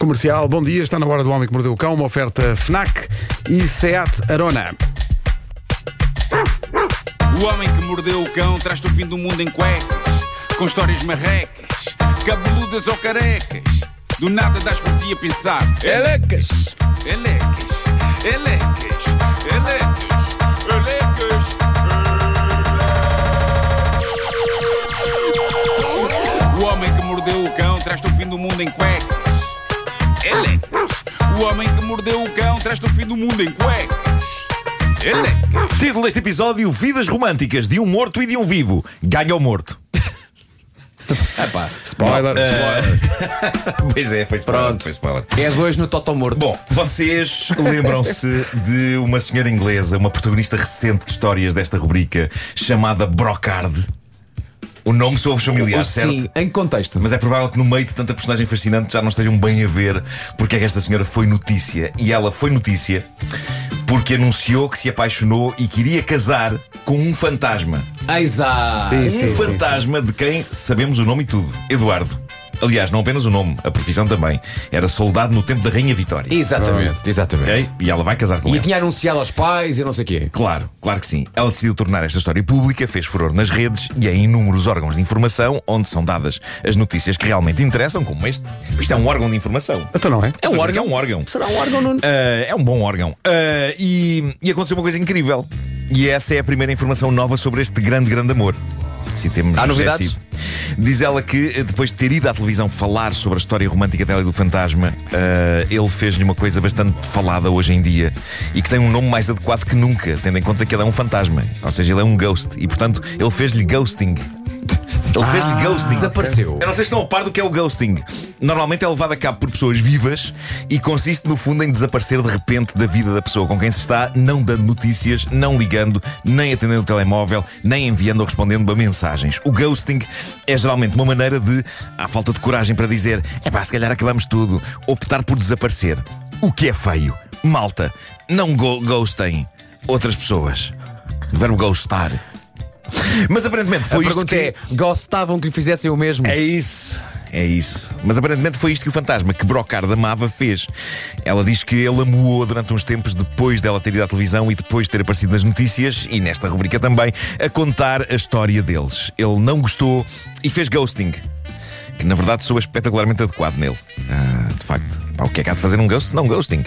Comercial, bom dia, está na hora do Homem que Mordeu o Cão, uma oferta FNAC e SEAT Arona. O homem que mordeu o cão traz-te o fim do mundo em cuecas, com histórias marrecas, cabeludas ou carecas. Do nada das por ti a pensar. Elecas, elecas, elecas, elecas, elecas. O homem que mordeu o cão traz-te o fim do mundo em cuecas. O homem que mordeu o cão traz-te o fim do mundo em cuecas. Elecas. Título deste episódio: Vidas românticas de um morto e de um vivo. Ganha o morto. Spoiler. Pois é, foi spoiler. Pronto. Foi spoiler. É dois no Toto Morto. Bom, vocês lembram-se de uma senhora inglesa, uma protagonista recente de histórias desta rubrica, chamada Brocard? O nome soa-vos familiar, certo? Sim, em contexto? Mas é provável que no meio de tanta personagem fascinante já não estejam bem a ver porque é que esta senhora foi notícia. E ela foi notícia porque anunciou que se apaixonou e queria casar com um fantasma. Exato. Sim, um sim, sim. fantasma de quem sabemos o nome e tudo: Eduardo. Aliás, não apenas o nome, a profissão também. Era soldado no tempo da Rainha Vitória. Exatamente, exatamente. Ok? E ela vai casar com E ele. tinha anunciado aos pais e não sei o quê. Claro, claro que sim. Ela decidiu tornar esta história pública, fez furor nas redes e em inúmeros órgãos de informação onde são dadas as notícias que realmente interessam, como este. Isto é um órgão de informação. Então não é? É um órgão. É um órgão. Será um órgão, Nuno? Ah, é um bom órgão. Ah, e, e aconteceu uma coisa incrível. E essa é a primeira informação nova sobre este grande, grande amor. Se temos Há novidades? Cid. Diz ela que, eh, depois de ter ido à televisão falar sobre a história romântica dela e do fantasma, ah, ele fez-lhe uma coisa bastante falada hoje em dia e que tem um nome mais adequado que nunca, tendo em conta que ele é um fantasma. Ou seja, ele é um ghost. E, portanto, ele fez-lhe ghosting. Ele fez-lhe ghosting. Desapareceu. Eu não sei se estão a par do que é o ghosting. Normalmente é levado a cabo por pessoas vivas e consiste, no fundo, em desaparecer de repente da vida da pessoa com quem se está, não dando notícias, não ligando, nem atendendo o telemóvel, nem enviando ou respondendo a mensagens. O ghosting é geralmente uma maneira de, à falta de coragem para dizer, é pá, se calhar acabamos tudo, optar por desaparecer. O que é feio. Malta, não go ghostem outras pessoas. O verbo ghostar. Mas aparentemente A foi isto pergunta que... é: gostavam que lhe fizessem o mesmo? É isso. É isso. Mas aparentemente foi isto que o fantasma que Brocard amava fez. Ela diz que ele amuou durante uns tempos depois dela ter ido à televisão e depois de ter aparecido nas notícias, e nesta rubrica também, a contar a história deles. Ele não gostou e fez ghosting. Que na verdade soa espetacularmente adequado nele. Ah, de facto. Pá, o que é que há de fazer um ghost? Não, ghosting.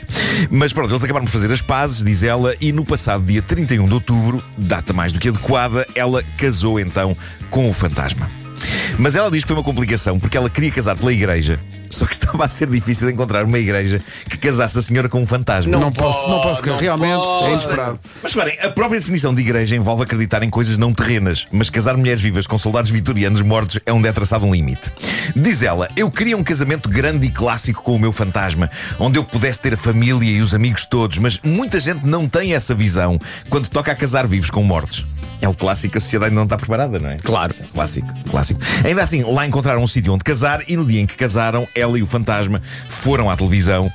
Mas pronto, eles acabaram por fazer as pazes, diz ela, e no passado dia 31 de outubro, data mais do que adequada, ela casou então com o fantasma. Mas ela diz que foi uma complicação porque ela queria casar pela igreja, só que estava a ser difícil encontrar uma igreja que casasse a senhora com um fantasma. Não, posso, não posso, não realmente pode. é inesperado. Mas reparem, a própria definição de igreja envolve acreditar em coisas não terrenas, mas casar mulheres vivas com soldados vitorianos mortos é onde é traçado um limite. Diz ela: Eu queria um casamento grande e clássico com o meu fantasma, onde eu pudesse ter a família e os amigos todos, mas muita gente não tem essa visão quando toca a casar vivos com mortos. É o clássico, a sociedade não está preparada, não é? Claro. Clássico, clássico. Ainda assim, lá encontraram um sítio onde casar e no dia em que casaram, ela e o fantasma foram à televisão.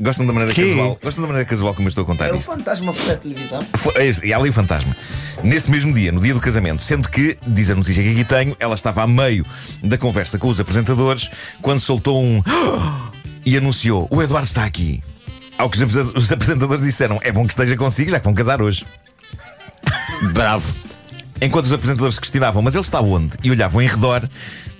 Gostam da maneira Quê? casual? Gostam da maneira casual como eu estou a contar É o isto? fantasma foi à televisão. Foi- é este, ela e o fantasma. Nesse mesmo dia, no dia do casamento, sendo que, diz a notícia que aqui tenho, ela estava a meio da conversa com os apresentadores quando soltou um e anunciou: O Eduardo está aqui. Ao que os apresentadores disseram: É bom que esteja consigo, já que vão casar hoje. Bravo. Enquanto os apresentadores se questionavam, mas ele está onde? E olhavam em redor,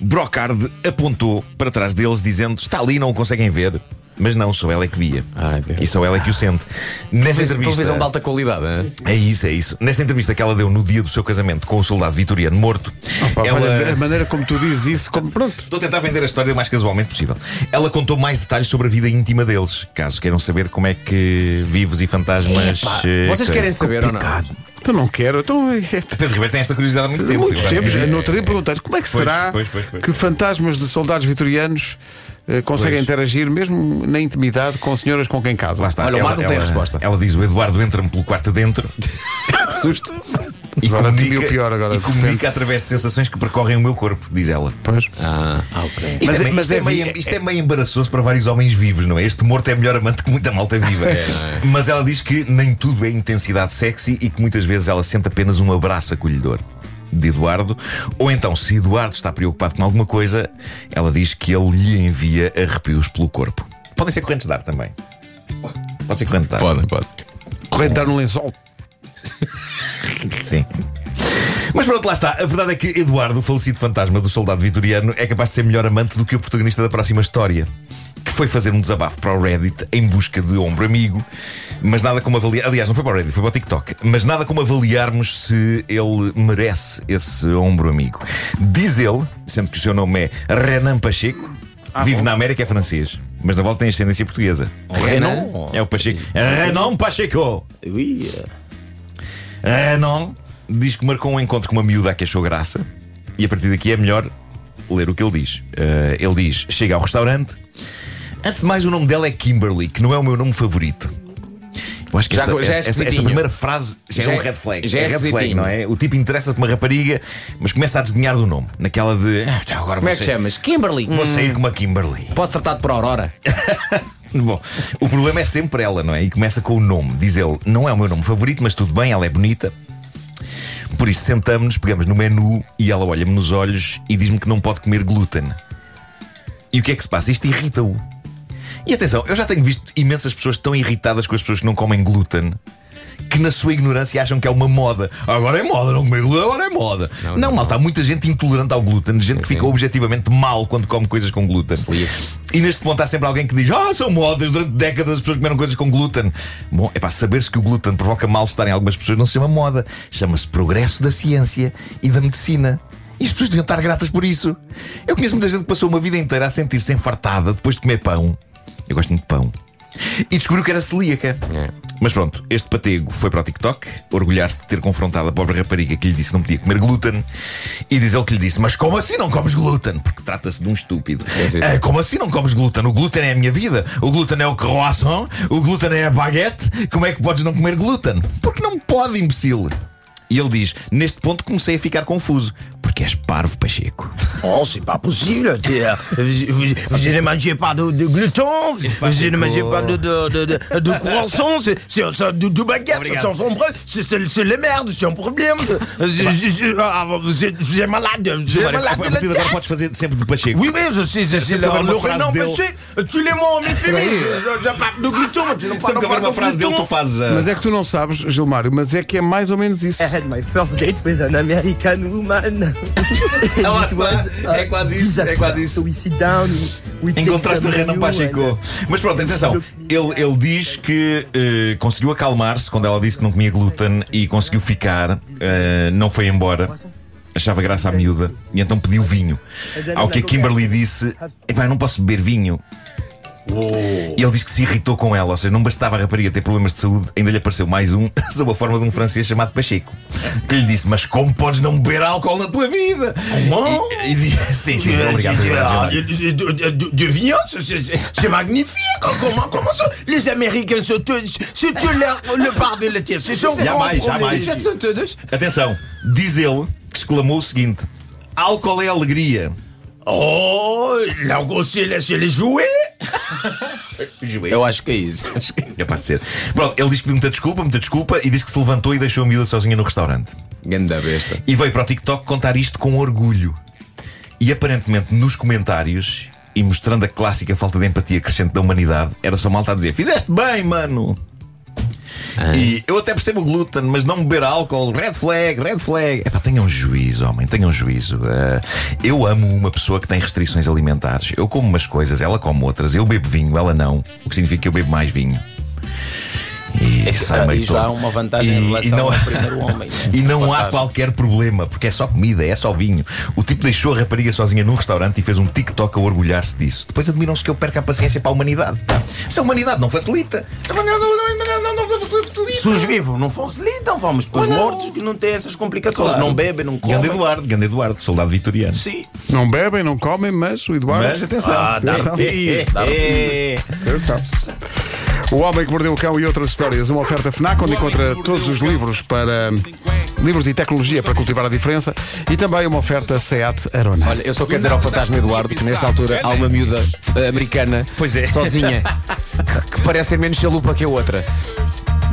Brocard apontou para trás deles, dizendo: Está ali, não o conseguem ver. Mas não, sou ela é que via. Ai, e sou ela é que o sente. Nesta entrevista. Televisão de alta qualidade, hein? É isso, é isso. Nesta entrevista que ela deu no dia do seu casamento com o soldado vitoriano morto, Pá, ela. A maneira como tu dizes isso, como pronto. Estou a tentar vender a história o mais casualmente possível. Ela contou mais detalhes sobre a vida íntima deles, caso queiram saber como é que vivos e fantasmas. Eh, vocês querem coisa- saber ou não? Então não quero. Então, é, Pedro Ribeiro tem esta curiosidade há muito tempo. muito acho tempo. que- No outro dia perguntei como é que Pois, será pois, pois, pois. que fantasmas de soldados vitorianos eh, conseguem interagir mesmo na intimidade com senhoras com quem casam. Lá está. Olha, o Marco tem a resposta. Ela diz: o Eduardo entra-me pelo quarto adentro Susto. E Agora comunica, o pior agora, e de comunica repente. através de sensações que percorrem o meu corpo, diz ela. Pois. Ah, ok. Isto, Mas é, é- meio- mas isto é é meio, isto é meio embaraçoso para vários homens vivos, não é? Este morto é melhor amante que muita malta viva. Mas ela diz que nem tudo é intensidade sexy e que muitas vezes ela sente apenas um abraço acolhedor. de Eduardo, ou então, se Eduardo está preocupado com alguma coisa, ela diz que ele lhe envia arrepios pelo corpo. Podem ser correntes de ar também. Pode ser corrente de ar. Pode, pode. Corrente dar no lençol. Sim. Mas pronto, lá está. A verdade é que Eduardo, o falecido fantasma do soldado vitoriano, é capaz de ser melhor amante do que o protagonista da próxima história. Que foi fazer um desabafo para o Reddit em busca de ombro amigo, mas nada como avaliar. Aliás, não foi para o Reddit, foi para o TikTok. Mas nada como avaliarmos se ele merece esse ombro amigo. Diz ele, sendo que o seu nome é Renan Pacheco, vive na América, é francês, mas na volta tem ascendência portuguesa. Renan? É o Pacheco. Renan Pacheco! Ui, Renan diz que marcou um encontro com uma miúda a que achou graça e a partir daqui é melhor ler o que ele diz. Eh, ele diz: chega ao restaurante. Antes de mais, o nome dela é Kimberly, que não é o meu nome favorito. Eu acho que Já- esta, já é esta- esta- esta primeira frase já, Já é um é- red flag. já é red flag, não é? O tipo interessa-se por uma rapariga, mas começa a desdenhar do nome. Naquela de. "Ah, então agora Como é que sair- chamas? Kimberly. Vou Hum, sair com uma Kimberly. Posso tratar-te por Aurora? Bom, o problema é sempre ela, não é? E começa com o nome. Diz ele: não é o meu nome favorito, mas tudo bem, ela é bonita. Por isso sentamos-nos, pegamos no menu e ela olha-me nos olhos e diz-me que não pode comer glúten. E o que é que se passa? Isto irrita-o. E atenção, eu já tenho visto imensas pessoas tão irritadas com as pessoas que não comem glúten que na sua ignorância acham que é uma moda. Agora é moda, não comer glúten, agora é moda. Não, Não, não. malta, há muita gente intolerante ao glúten, gente que fica objetivamente mal quando come coisas com glúten. E neste ponto há sempre alguém que diz: Ah, são modas, durante décadas as pessoas comeram coisas com glúten. Bom, é para saber-se que o glúten provoca mal-estar em algumas pessoas, não se chama moda, chama-se progresso da ciência e da medicina. E as pessoas deviam estar gratas por isso. Eu conheço muita gente que passou uma vida inteira a sentir-se enfartada depois de comer pão. Eu gosto muito de pão. E descobriu que era celíaca. É. Mas pronto, este patego foi para o TikTok, orgulhar-se de ter confrontado a pobre rapariga que lhe disse que não podia comer glúten. E diz ele que lhe disse: Mas como assim não comes glúten? Porque trata-se de um estúpido. Sim, sim. "Ah, como assim não comes glúten? O glúten é a minha vida. O glúten é o croissant. O glúten é a baguete. Como é que podes não comer glúten? Porque não pode, imbecil. E ele diz: Neste ponto comecei a ficar confuso. Porque és parvo, Pacheco. Oh, c'est pas possible. euh, Vous, vous- ne mangez pas de, de gluten, vous, ne mangez pas de, de, de, de, croissant, c'est, de, baguette, c'est, Obrigado. c'est, les merdes, c'est un problème. Je, je, je, ah, vous êtes, malade, vous êtes malade la de agora podes fazer sempre de Pacheco. Oui, oui, je sais, c'est, c'est le, dele. péché. Tous les mots en infini. Je, je, je parle de gluten, mais tu ne Sempre parles que pas uma de frase dele, tu gluten. fazes. ah, Mas é que tu não sabes, Gilmário, mas é que é mais ou menos isso. I had my first date with an American woman. Ah, lá está. uh, É quase isso, é quase isso. Encontraste o Renan Pacheco. uh, Mas pronto, atenção. Ele, ele diz que eh, conseguiu acalmar-se quando ela disse que não comia glúten e conseguiu ficar. eh, não foi embora. Achava graça à miúda e então pediu vinho. Ao que a Kimberly disse: Epá, eu não posso beber vinho. E ele diz que se irritou com ela, ou seja, não bastava a rapariga ter problemas de saúde, ainda lhe apareceu mais um, sob a forma de um francês chamado Pacheco, que lhe disse: Mas como podes não beber álcool na tua vida? Como? E, e sim, sim, obrigado. obrigado, De, viande, c'est- c'est c'est magnifique. Comment, comment ça Les Américains, c'est c'est tout leur, le bar de laitier. C'est grand Jamais, jamais. Atenção, diz ele que exclamou o seguinte: álcool é alegria. Oh, là aussi, laissez-les jouer. Eu acho que é isso. Capaz de ser. Pronto, ele diz que pediu muita desculpa, muita desculpa, e disse que se levantou e deixou a miúda sozinha no restaurante. Ganda besta. E veio para o TikTok contar isto com orgulho. E aparentemente nos comentários, e mostrando a clássica falta de empatia crescente da humanidade, era só malta a dizer: Fizeste bem, mano! E eu até percebo o glúten, mas não beber álcool, red flag, red flag. Epá, tenham juízo, homem, tenham juízo. Eh, eu amo uma pessoa que tem restrições alimentares. Eu como umas coisas, ela come outras. Eu bebo vinho, ela não. O que significa que eu bebo mais vinho. E sai meio já há uma vantagem em relação ao primeiro homem, né? E não há qualquer problema, porque é só comida, é só vinho. O tipo deixou a rapariga sozinha num restaurante e fez um TikTok a orgulhar-se disso. Depois admiram-se que eu perca a paciência para a humanidade. Se a humanidade não facilita, não, não, não, não, não facilita. Se os vivos não facilitam, vamos para os mortos que não têm essas complicações. Claro. Não bebem, não comem. Ganda Eduardo, Ganda Eduardo, soldado vitoriano. Sim. Não bebem, não comem, mas o Eduardo. Mas atenção, Ah, Atenção. dá arrepio. Atenção. O Homem que Mordeu o Cão e outras histórias. Uma oferta FNAC, onde encontra todos os livros para. livros e tecnologia para cultivar a diferença. E também uma oferta SEAT Arona. Olha, eu só quero dizer ao fantasma Eduardo que nesta altura há uma miúda eh, americana Pois é. sozinha que, que parece ser menos chalupa que a outra.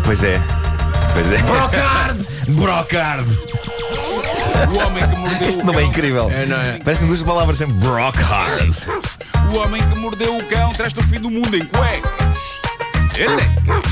Pois é. Pois é. Brocard! Brocard! O homem que mordeu Este o nome é cão. incrível. É, não é? Parecem duas palavras sempre. Brock hard. O homem que mordeu o cão traz-te o fim do mundo em cuecas. うん。